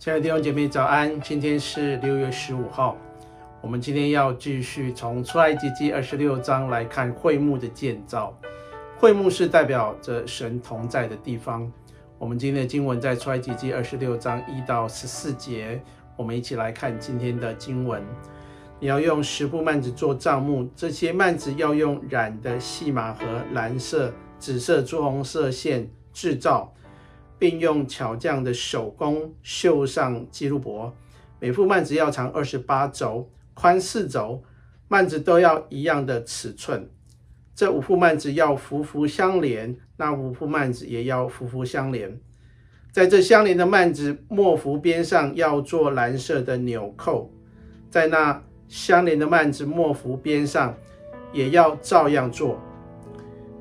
亲爱的弟兄姐妹早安，今天是六月十五号，我们今天要继续从出埃及记二十六章来看会幕的建造。会幕是代表着神同在的地方。我们今天的经文在出埃及记二十六章一到十四节，我们一起来看今天的经文。你要用十副幔子做帐幕，这些幔子要用染的细麻和蓝色、紫色、朱红色线制造，并用巧匠的手工绣上记录簿。每副幔子要长二十八轴，宽四轴，幔子都要一样的尺寸。这五副幔子要幅幅相连，那五副幔子也要幅幅相连。在这相连的幔子末幅边上要做蓝色的纽扣，在那。相连的幔子末幅边上也要照样做，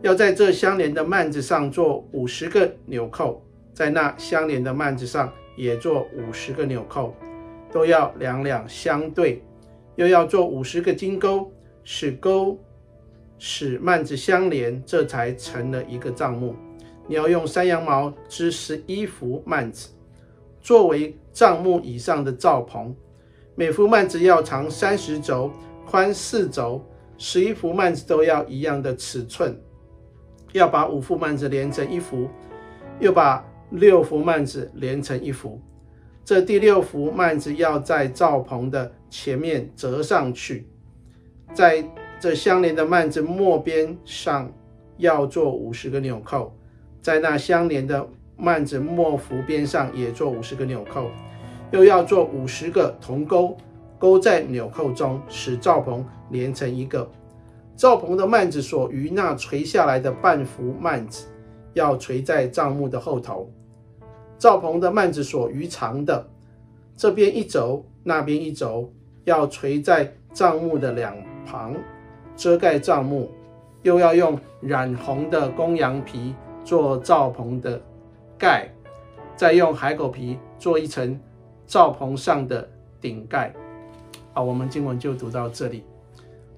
要在这相连的幔子上做五十个纽扣，在那相连的幔子上也做五十个纽扣，都要两两相对，又要做五十个金钩，使钩使幔子相连，这才成了一个帐幕。你要用山羊毛织十一幅幔子，作为帐幕以上的罩棚。每幅幔子要长三十肘，宽四肘，十一幅幔子都要一样的尺寸。要把五幅幔子连成一幅，又把六幅幔子连成一幅。这第六幅幔子要在罩棚的前面折上去，在这相连的幔子末边上要做五十个纽扣，在那相连的幔子末幅边上也做五十个纽扣。又要做五十个铜钩，钩在纽扣中，使罩棚连成一个。罩棚的幔子所余那垂下来的半幅幔子，要垂在帐幕的后头。罩棚的幔子所余长的，这边一轴，那边一轴，要垂在帐幕的两旁，遮盖帐幕。又要用染红的公羊皮做罩棚的盖，再用海狗皮做一层。罩棚上的顶盖，好，我们经文就读到这里。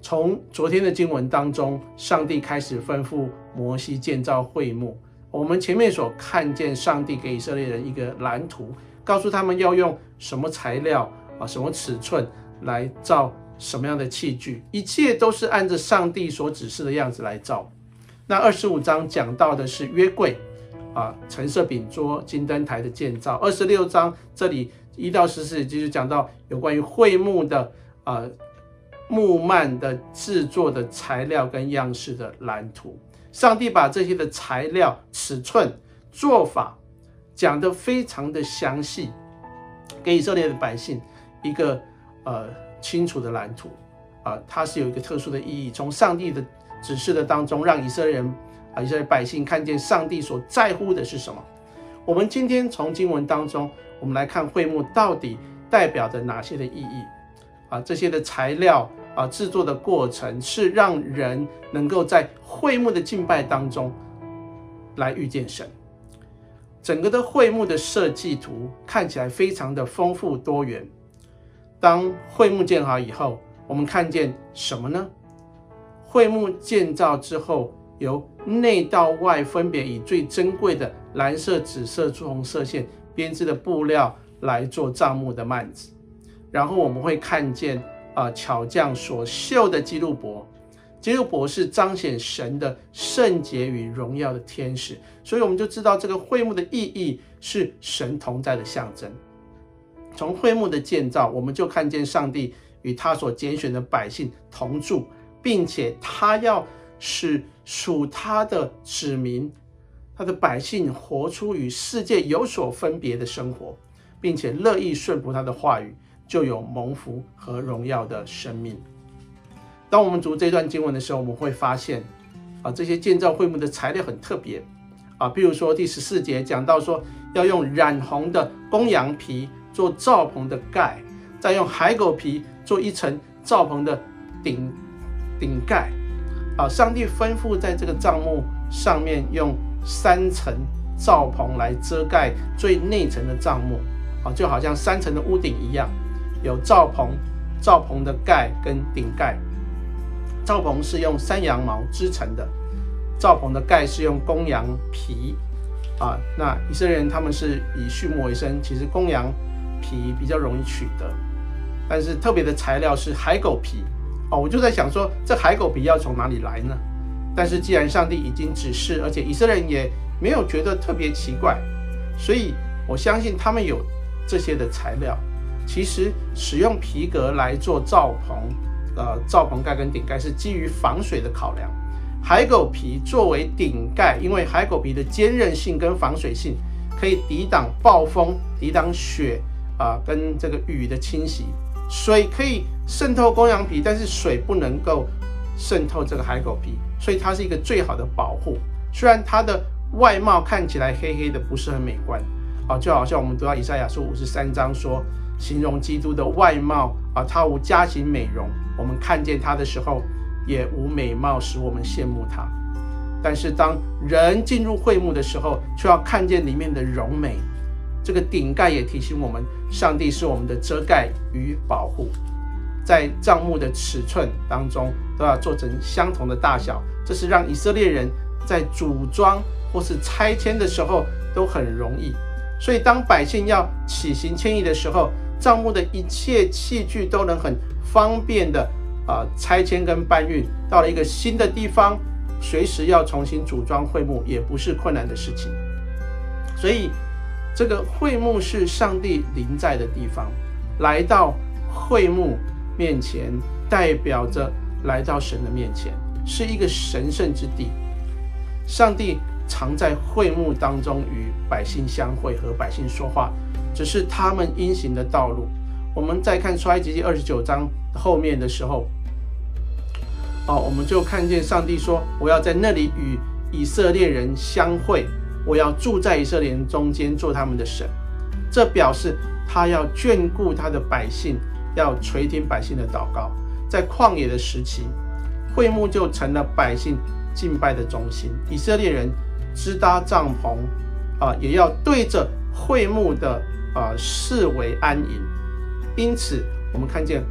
从昨天的经文当中，上帝开始吩咐摩西建造会幕。我们前面所看见，上帝给以色列人一个蓝图，告诉他们要用什么材料啊，什么尺寸来造什么样的器具，一切都是按着上帝所指示的样子来造。那二十五章讲到的是约柜啊，陈设饼桌、金灯台的建造。二十六章这里。一到十四节就是讲到有关于会幕的呃木幔的制作的材料跟样式的蓝图。上帝把这些的材料、尺寸、做法讲得非常的详细，给以色列的百姓一个呃清楚的蓝图啊、它是有一个特殊的意义。从上帝的指示的当中，让以色列人啊以色列百姓看见上帝所在乎的是什么。我们今天从经文当中。我们来看会幕到底代表着哪些的意义啊？这些的材料啊，制作的过程是让人能够在会幕的敬拜当中来遇见神。整个的会幕的设计图看起来非常的丰富多元。当会幕建好以后，我们看见什么呢？会幕建造之后，由内到外分别以最珍贵的蓝色、紫色、朱红色线。编织的布料来做帐幕的幔子，然后我们会看见、啊、巧匠所绣的基路伯，基路伯是彰显神的圣洁与荣耀的天使，所以我们就知道这个会幕的意义是神同在的象征。从会幕的建造，我们就看见上帝与他所拣选的百姓同住，并且他要使属他的子民。他的百姓活出与世界有所分别的生活，并且乐意顺服他的话语，就有蒙福和荣耀的生命。当我们读这段经文的时候，我们会发现，啊，这些建造会幕的材料很特别，啊，比如说第十四节讲到说，要用染红的公羊皮做罩棚的盖，再用海狗皮做一层罩棚的顶顶盖，啊，上帝吩咐在这个帐幕上面用。三层罩棚来遮盖最内层的帐幕，啊，就好像三层的屋顶一样，有罩棚、罩棚的盖跟顶盖。罩棚是用山羊毛织成的，罩棚的盖是用公羊皮。啊，那以色列人他们是以畜牧为生，其实公羊皮比较容易取得，但是特别的材料是海狗皮哦。我就在想说，这海狗皮要从哪里来呢？但是既然上帝已经指示，而且以色列人也没有觉得特别奇怪，所以我相信他们有这些的材料。其实使用皮革来做罩棚，呃，罩棚盖跟顶盖是基于防水的考量。海狗皮作为顶盖，因为海狗皮的坚韧性跟防水性可以抵挡暴风、抵挡雪啊、跟这个雨的侵袭。水可以渗透公羊皮，但是水不能够渗透这个海狗皮，所以它是一个最好的保护。虽然它的外貌看起来黑黑的，不是很美观啊，就好像我们读到以赛亚书五十三章说，形容基督的外貌啊，他无家型美容，我们看见他的时候。也无美貌使我们羡慕他，但是当人进入会幕的时候，却要看见里面的荣美。这个顶盖也提醒我们，上帝是我们的遮盖与保护。在帐幕的尺寸当中，都要做成相同的大小，这是让以色列人在组装或是拆迁的时候都很容易。所以当百姓要起行迁移的时候，帐幕的一切器具都能很方便的。啊，拆迁跟搬运到了一个新的地方，随时要重新组装会幕也不是困难的事情。所以，这个会幕是上帝临在的地方，来到会幕面前，代表着来到神的面前，是一个神圣之地。上帝常在会幕当中与百姓相会，和百姓说话，只是他们因行的道路。我们再看出埃及记二十九章后面的时候。哦，我们就看见上帝说：“我要在那里与以色列人相会，我要住在以色列人中间，做他们的神。”这表示他要眷顾他的百姓，要垂听百姓的祷告。在旷野的时期，会幕就成了百姓敬拜的中心。以色列人支搭帐篷，啊，也要对着会幕的啊视为安营。因此，我们看见。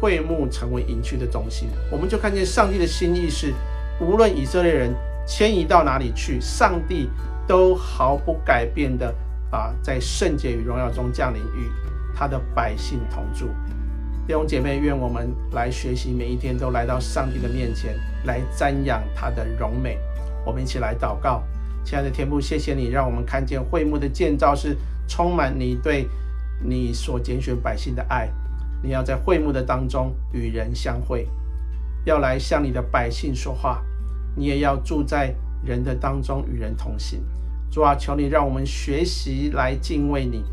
会幕成为营区的中心，我们就看见上帝的心意是，无论以色列人迁移到哪里去，上帝都毫不改变的啊，在圣洁与荣耀中降临，与他的百姓同住。弟兄姐妹，愿我们来学习，每一天都来到上帝的面前，来瞻仰他的荣美。我们一起来祷告，亲爱的天父，谢谢你让我们看见会幕的建造是充满你对你所拣选百姓的爱。你要在会幕的当中与人相会，要来向你的百姓说话。你也要住在人的当中与人同行。主啊，求你让我们学习来敬畏你，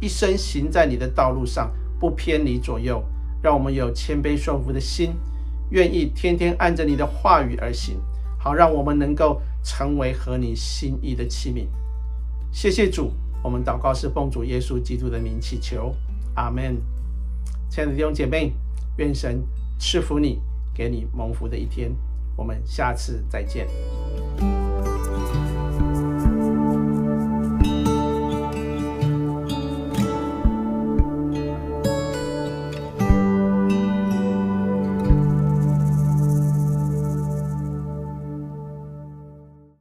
一生行在你的道路上，不偏离左右。让我们有谦卑顺服的心，愿意天天按着你的话语而行，好让我们能够成为合你心意的器皿。谢谢主，我们祷告是奉主耶稣基督的名祈求，阿门。亲爱的弟兄姐妹，愿神赐福你，给你蒙福的一天。我们下次再见。